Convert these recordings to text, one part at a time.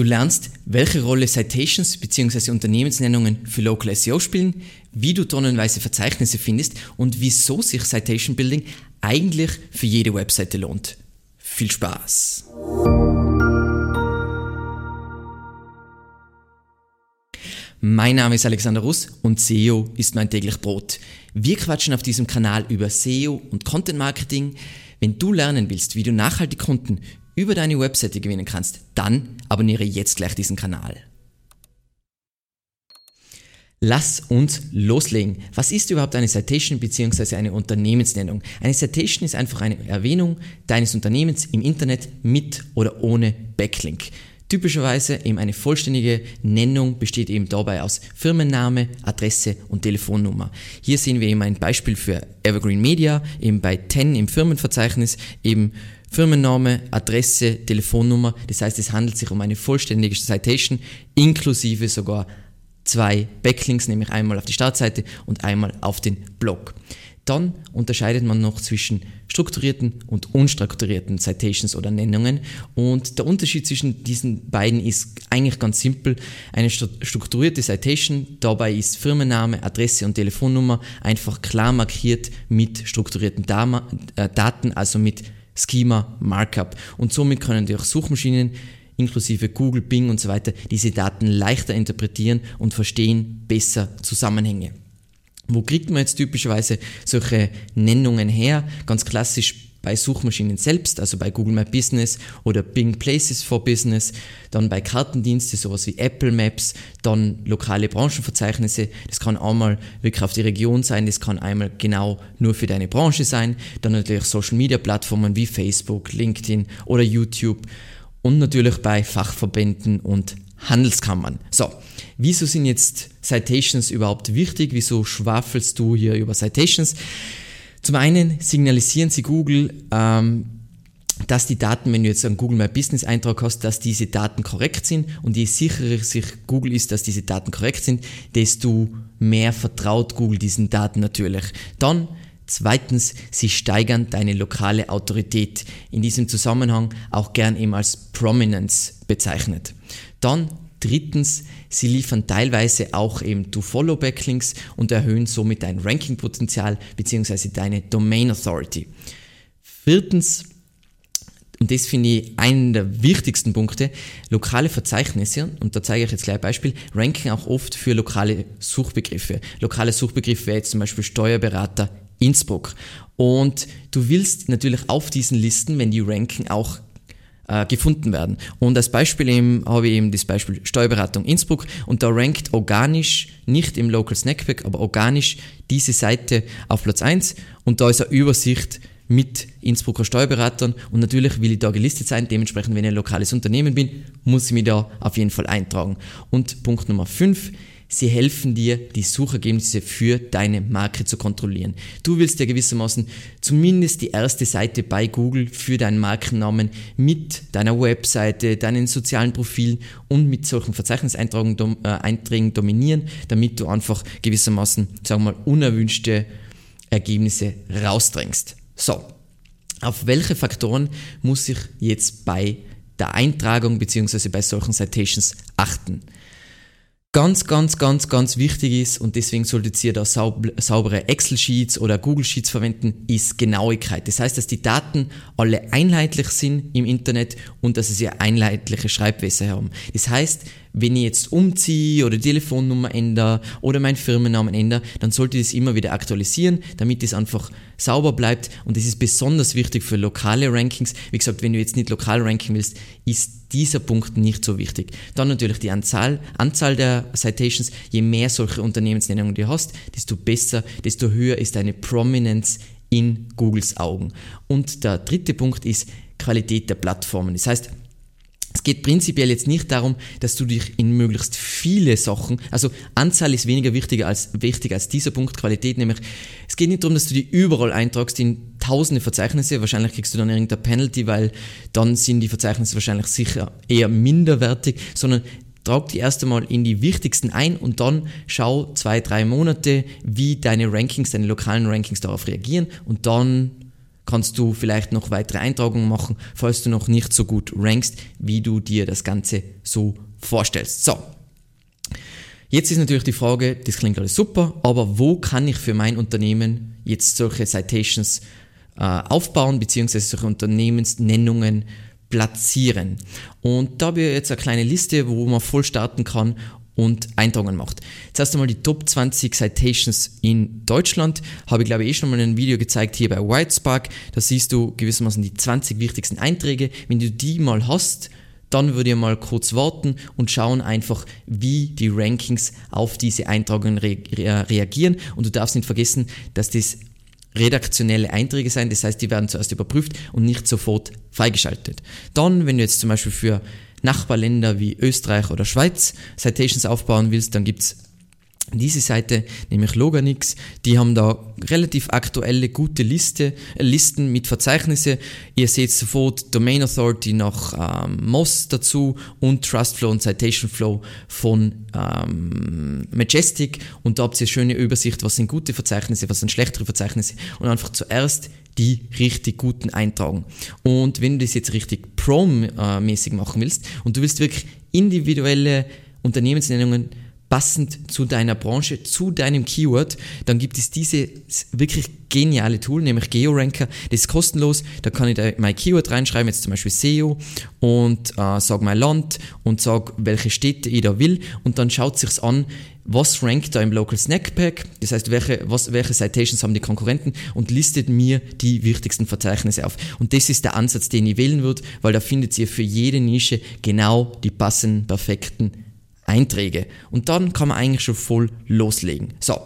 Du lernst, welche Rolle Citations bzw. Unternehmensnennungen für Local SEO spielen, wie du tonnenweise Verzeichnisse findest und wieso sich Citation Building eigentlich für jede Webseite lohnt. Viel Spaß! Mein Name ist Alexander Russ und SEO ist mein täglich Brot. Wir quatschen auf diesem Kanal über SEO und Content Marketing. Wenn du lernen willst, wie du nachhaltig Kunden über deine Webseite gewinnen kannst, dann abonniere jetzt gleich diesen Kanal. Lass uns loslegen. Was ist überhaupt eine Citation bzw. eine Unternehmensnennung? Eine Citation ist einfach eine Erwähnung deines Unternehmens im Internet mit oder ohne Backlink. Typischerweise eben eine vollständige Nennung besteht eben dabei aus Firmenname, Adresse und Telefonnummer. Hier sehen wir eben ein Beispiel für Evergreen Media, eben bei 10 im Firmenverzeichnis, eben Firmenname, Adresse, Telefonnummer. Das heißt, es handelt sich um eine vollständige Citation inklusive sogar zwei Backlinks, nämlich einmal auf die Startseite und einmal auf den Blog. Dann unterscheidet man noch zwischen strukturierten und unstrukturierten Citations oder Nennungen. Und der Unterschied zwischen diesen beiden ist eigentlich ganz simpel. Eine strukturierte Citation, dabei ist Firmenname, Adresse und Telefonnummer einfach klar markiert mit strukturierten äh, Daten, also mit Schema Markup. Und somit können die auch Suchmaschinen inklusive Google, Bing und so weiter diese Daten leichter interpretieren und verstehen besser Zusammenhänge. Wo kriegt man jetzt typischerweise solche Nennungen her? Ganz klassisch bei Suchmaschinen selbst, also bei Google My Business oder Bing Places for Business, dann bei Kartendienste, sowas wie Apple Maps, dann lokale Branchenverzeichnisse, das kann einmal wirklich auf die Region sein, das kann einmal genau nur für deine Branche sein, dann natürlich Social Media Plattformen wie Facebook, LinkedIn oder YouTube. Und natürlich bei Fachverbänden und Handelskammern. So, wieso sind jetzt Citations überhaupt wichtig? Wieso schwafelst du hier über Citations? Zum einen signalisieren sie Google, ähm, dass die Daten, wenn du jetzt einen Google My Business Eintrag hast, dass diese Daten korrekt sind und je sicherer sich Google ist, dass diese Daten korrekt sind, desto mehr vertraut Google diesen Daten natürlich. Dann Zweitens, sie steigern deine lokale Autorität. In diesem Zusammenhang auch gern eben als Prominence bezeichnet. Dann drittens, sie liefern teilweise auch eben To-Follow-Backlinks und erhöhen somit dein Ranking-Potenzial bzw. deine Domain Authority. Viertens, und das finde ich einen der wichtigsten Punkte, lokale Verzeichnisse, und da zeige ich jetzt gleich ein Beispiel, ranken auch oft für lokale Suchbegriffe. Lokale Suchbegriffe wäre jetzt zum Beispiel Steuerberater Innsbruck. Und du willst natürlich auf diesen Listen, wenn die ranken, auch äh, gefunden werden. Und als Beispiel eben, habe ich eben das Beispiel Steuerberatung Innsbruck. Und da rankt organisch, nicht im Local Snackpack, aber organisch diese Seite auf Platz 1 und da ist eine Übersicht mit Innsbrucker Steuerberatern. Und natürlich will ich da gelistet sein, dementsprechend, wenn ich ein lokales Unternehmen bin, muss ich mich da auf jeden Fall eintragen. Und Punkt Nummer 5, Sie helfen dir, die Suchergebnisse für deine Marke zu kontrollieren. Du willst ja gewissermaßen zumindest die erste Seite bei Google für deinen Markennamen mit deiner Webseite, deinen sozialen Profilen und mit solchen Verzeichniseinträgen äh, dominieren, damit du einfach gewissermaßen, sagen wir mal, unerwünschte Ergebnisse rausdrängst. So, auf welche Faktoren muss ich jetzt bei der Eintragung bzw. bei solchen Citations achten? Ganz, ganz, ganz, ganz wichtig ist und deswegen solltet ihr da saubere Excel-Sheets oder Google-Sheets verwenden, ist Genauigkeit. Das heißt, dass die Daten alle einheitlich sind im Internet und dass sie einheitliche Schreibweise haben. Das heißt, wenn ich jetzt umziehe oder Telefonnummer ändere oder meinen Firmennamen ändere, dann sollte ich das immer wieder aktualisieren, damit es einfach sauber bleibt und das ist besonders wichtig für lokale Rankings. Wie gesagt, wenn du jetzt nicht lokal ranken willst, ist dieser Punkt nicht so wichtig. Dann natürlich die Anzahl, Anzahl der Citations. Je mehr solche Unternehmensnennungen du hast, desto besser, desto höher ist deine Prominence in Googles Augen. Und der dritte Punkt ist Qualität der Plattformen. Das heißt, es geht prinzipiell jetzt nicht darum, dass du dich in möglichst viele Sachen, also Anzahl ist weniger wichtiger als, wichtig als dieser Punkt, Qualität nämlich. Es geht nicht darum, dass du die überall eintragst in tausende Verzeichnisse, wahrscheinlich kriegst du dann irgendeine Penalty, weil dann sind die Verzeichnisse wahrscheinlich sicher eher minderwertig, sondern trag die erst einmal in die wichtigsten ein und dann schau zwei, drei Monate, wie deine Rankings, deine lokalen Rankings darauf reagieren und dann kannst du vielleicht noch weitere Eintragungen machen, falls du noch nicht so gut rankst, wie du dir das Ganze so vorstellst. So. Jetzt ist natürlich die Frage, das klingt alles super, aber wo kann ich für mein Unternehmen jetzt solche Citations äh, aufbauen, beziehungsweise solche Unternehmensnennungen platzieren? Und da habe ich jetzt eine kleine Liste, wo man voll starten kann und Eintragungen macht. Zuerst einmal die Top 20 Citations in Deutschland. Habe ich glaube ich eh schon mal ein Video gezeigt hier bei Whitespark. Da siehst du gewissermaßen die 20 wichtigsten Einträge. Wenn du die mal hast, dann würde ich mal kurz warten und schauen einfach, wie die Rankings auf diese Eintragungen re reagieren. Und du darfst nicht vergessen, dass das redaktionelle Einträge sein, das heißt, die werden zuerst überprüft und nicht sofort freigeschaltet. Dann, wenn du jetzt zum Beispiel für Nachbarländer wie Österreich oder Schweiz Citations aufbauen willst, dann gibt's diese Seite, nämlich Loganix, die haben da relativ aktuelle, gute Liste, äh, Listen mit Verzeichnisse. Ihr seht sofort Domain Authority nach ähm, Moz dazu und Trustflow und Citation Flow von ähm, Majestic und da habt ihr eine schöne Übersicht, was sind gute Verzeichnisse, was sind schlechtere Verzeichnisse und einfach zuerst die richtig guten eintragen. Und wenn du das jetzt richtig Pro-mäßig machen willst und du willst wirklich individuelle Unternehmensnennungen passend zu deiner Branche, zu deinem Keyword, dann gibt es diese wirklich geniale Tool, nämlich GeoRanker. Das ist kostenlos. Da kann ich da mein Keyword reinschreiben, jetzt zum Beispiel SEO und äh, sag mein Land und sag, welche Städte ich da will und dann schaut sich's an, was rankt da im Local Snack Pack, das heißt, welche, was, welche Citations haben die Konkurrenten und listet mir die wichtigsten Verzeichnisse auf. Und das ist der Ansatz, den ich wählen würde, weil da findet ihr für jede Nische genau die passenden, perfekten Einträge. Und dann kann man eigentlich schon voll loslegen. So.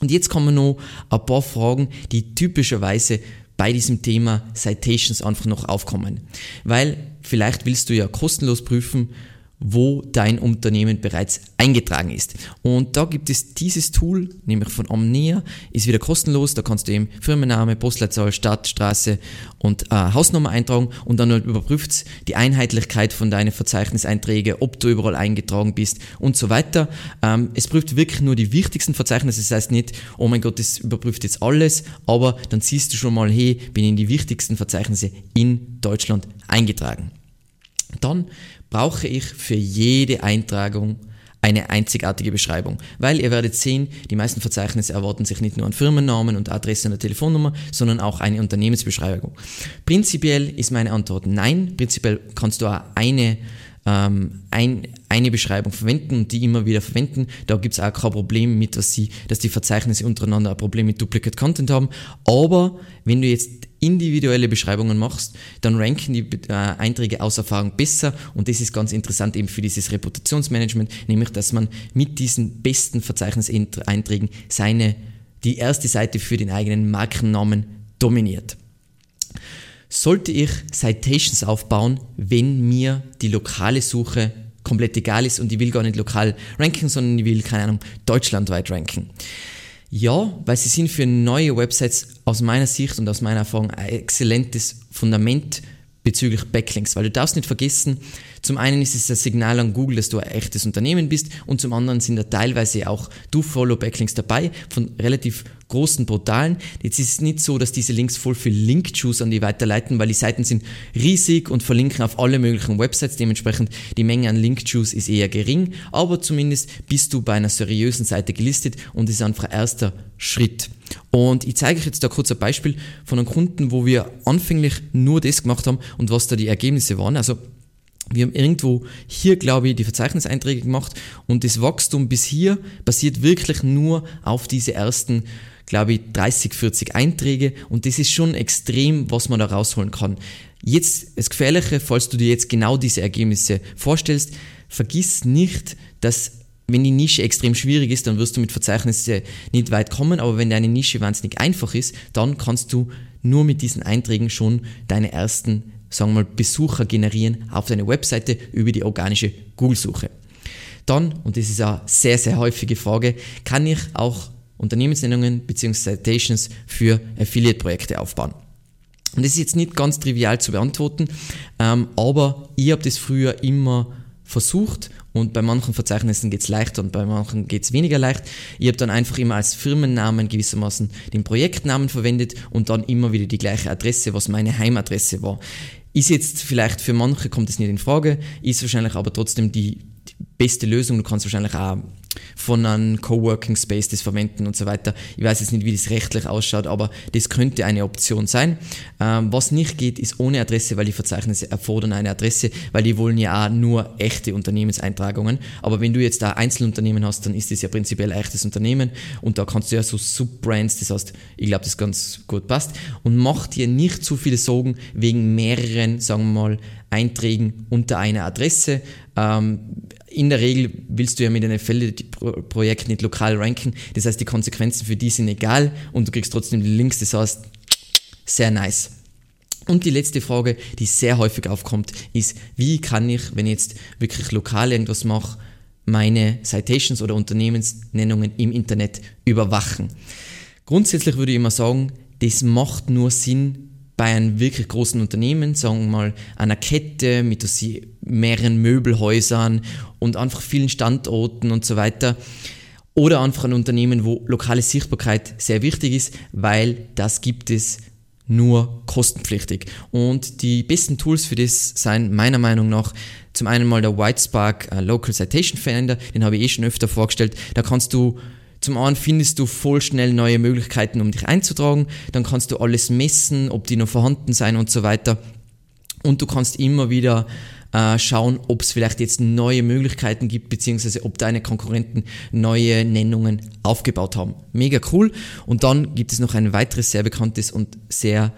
Und jetzt kommen noch ein paar Fragen, die typischerweise bei diesem Thema Citations einfach noch aufkommen. Weil vielleicht willst du ja kostenlos prüfen, wo dein Unternehmen bereits eingetragen ist. Und da gibt es dieses Tool, nämlich von Omnia, ist wieder kostenlos. Da kannst du eben Firmenname, Postleitzahl, Stadt, Straße und äh, Hausnummer eintragen und dann überprüft die Einheitlichkeit von deinen Verzeichniseinträgen, ob du überall eingetragen bist und so weiter. Ähm, es prüft wirklich nur die wichtigsten Verzeichnisse. Das heißt nicht, oh mein Gott, das überprüft jetzt alles, aber dann siehst du schon mal, hey, bin in die wichtigsten Verzeichnisse in Deutschland eingetragen. Dann brauche ich für jede Eintragung eine einzigartige Beschreibung. Weil ihr werdet sehen, die meisten Verzeichnisse erwarten sich nicht nur an Firmennamen und Adresse und Telefonnummer, sondern auch eine Unternehmensbeschreibung. Prinzipiell ist meine Antwort nein. Prinzipiell kannst du auch eine ähm, ein, eine Beschreibung verwenden und die immer wieder verwenden. Da gibt es auch kein Problem mit, dass, sie, dass die Verzeichnisse untereinander ein Problem mit Duplicate Content haben. Aber wenn du jetzt individuelle Beschreibungen machst, dann ranken die äh, Einträge aus Erfahrung besser und das ist ganz interessant eben für dieses Reputationsmanagement, nämlich dass man mit diesen besten Verzeichniseinträgen seine, die erste Seite für den eigenen Markennamen dominiert. Sollte ich Citations aufbauen, wenn mir die lokale Suche komplett egal ist und ich will gar nicht lokal ranken, sondern ich will, keine Ahnung, deutschlandweit ranken? Ja, weil sie sind für neue Websites aus meiner Sicht und aus meiner Erfahrung ein exzellentes Fundament bezüglich Backlinks, weil du darfst nicht vergessen, zum einen ist es das Signal an Google, dass du ein echtes Unternehmen bist und zum anderen sind da teilweise auch Do-Follow-Backlinks dabei von relativ großen Portalen. Jetzt ist es nicht so, dass diese Links voll viel Link-Juice an die weiterleiten, weil die Seiten sind riesig und verlinken auf alle möglichen Websites. Dementsprechend die Menge an Link-Juice ist eher gering, aber zumindest bist du bei einer seriösen Seite gelistet und ist einfach ein erster Schritt. Und ich zeige euch jetzt da kurz ein Beispiel von einem Kunden, wo wir anfänglich nur das gemacht haben und was da die Ergebnisse waren. Also wir haben irgendwo hier, glaube ich, die Verzeichniseinträge gemacht und das Wachstum bis hier basiert wirklich nur auf diese ersten, glaube ich, 30, 40 Einträge und das ist schon extrem, was man da rausholen kann. Jetzt das Gefährliche, falls du dir jetzt genau diese Ergebnisse vorstellst, vergiss nicht, dass wenn die Nische extrem schwierig ist, dann wirst du mit Verzeichnissen nicht weit kommen, aber wenn deine Nische wahnsinnig einfach ist, dann kannst du nur mit diesen Einträgen schon deine ersten sagen wir mal, Besucher generieren auf deine Webseite über die organische Google-Suche. Dann, und das ist eine sehr, sehr häufige Frage, kann ich auch Unternehmensnennungen bzw. Citations für Affiliate-Projekte aufbauen. Und das ist jetzt nicht ganz trivial zu beantworten, ähm, aber ich habe das früher immer versucht und bei manchen Verzeichnissen geht es leichter und bei manchen geht es weniger leicht. Ich habe dann einfach immer als Firmennamen gewissermaßen den Projektnamen verwendet und dann immer wieder die gleiche Adresse, was meine Heimadresse war. Ist jetzt vielleicht für manche kommt es nicht in Frage, ist wahrscheinlich aber trotzdem die, die beste Lösung. Du kannst wahrscheinlich auch von einem Coworking Space das verwenden und so weiter. Ich weiß jetzt nicht, wie das rechtlich ausschaut, aber das könnte eine Option sein. Ähm, was nicht geht, ist ohne Adresse, weil die Verzeichnisse erfordern eine Adresse, weil die wollen ja auch nur echte Unternehmenseintragungen. Aber wenn du jetzt da Einzelunternehmen hast, dann ist das ja prinzipiell ein echtes Unternehmen und da kannst du ja so Subbrands, das heißt, ich glaube, das ganz gut passt. Und mach dir nicht zu viele Sorgen wegen mehreren, sagen wir mal, Einträgen unter einer Adresse. Ähm, in der Regel willst du ja mit einem Affiliate-Projekt nicht lokal ranken. Das heißt, die Konsequenzen für die sind egal und du kriegst trotzdem die Links. Das heißt, sehr nice. Und die letzte Frage, die sehr häufig aufkommt, ist, wie kann ich, wenn ich jetzt wirklich lokal irgendwas mache, meine Citations oder Unternehmensnennungen im Internet überwachen? Grundsätzlich würde ich immer sagen, das macht nur Sinn, bei einem wirklich großen Unternehmen, sagen wir mal einer Kette mit mehreren Möbelhäusern und einfach vielen Standorten und so weiter. Oder einfach ein Unternehmen, wo lokale Sichtbarkeit sehr wichtig ist, weil das gibt es nur kostenpflichtig. Und die besten Tools für das sind meiner Meinung nach zum einen mal der Whitespark uh, Local Citation Finder, den habe ich eh schon öfter vorgestellt. Da kannst du zum einen findest du voll schnell neue Möglichkeiten, um dich einzutragen. Dann kannst du alles messen, ob die noch vorhanden sein und so weiter. Und du kannst immer wieder äh, schauen, ob es vielleicht jetzt neue Möglichkeiten gibt, beziehungsweise ob deine Konkurrenten neue Nennungen aufgebaut haben. Mega cool. Und dann gibt es noch ein weiteres sehr bekanntes und sehr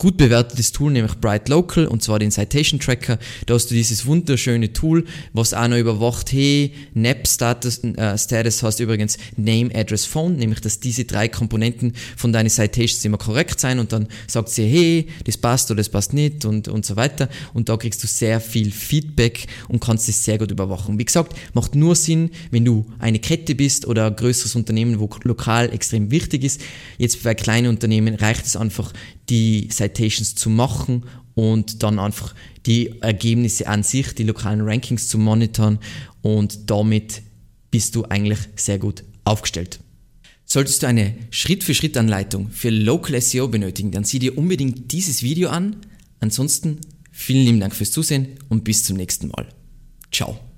gut bewertetes Tool, nämlich Bright Local, und zwar den Citation Tracker. Da hast du dieses wunderschöne Tool, was auch noch überwacht, hey, NAP Status, äh, Status heißt übrigens Name, Address, Phone, nämlich dass diese drei Komponenten von deinen Citations immer korrekt sein und dann sagt sie, hey, das passt oder das passt nicht und, und so weiter. Und da kriegst du sehr viel Feedback und kannst es sehr gut überwachen. Wie gesagt, macht nur Sinn, wenn du eine Kette bist oder ein größeres Unternehmen, wo lokal extrem wichtig ist. Jetzt bei kleinen Unternehmen reicht es einfach, die Citations zu machen und dann einfach die Ergebnisse an sich, die lokalen Rankings zu monitoren und damit bist du eigentlich sehr gut aufgestellt. Solltest du eine Schritt-für-Schritt-Anleitung für Local SEO benötigen, dann sieh dir unbedingt dieses Video an. Ansonsten vielen lieben Dank fürs Zusehen und bis zum nächsten Mal. Ciao.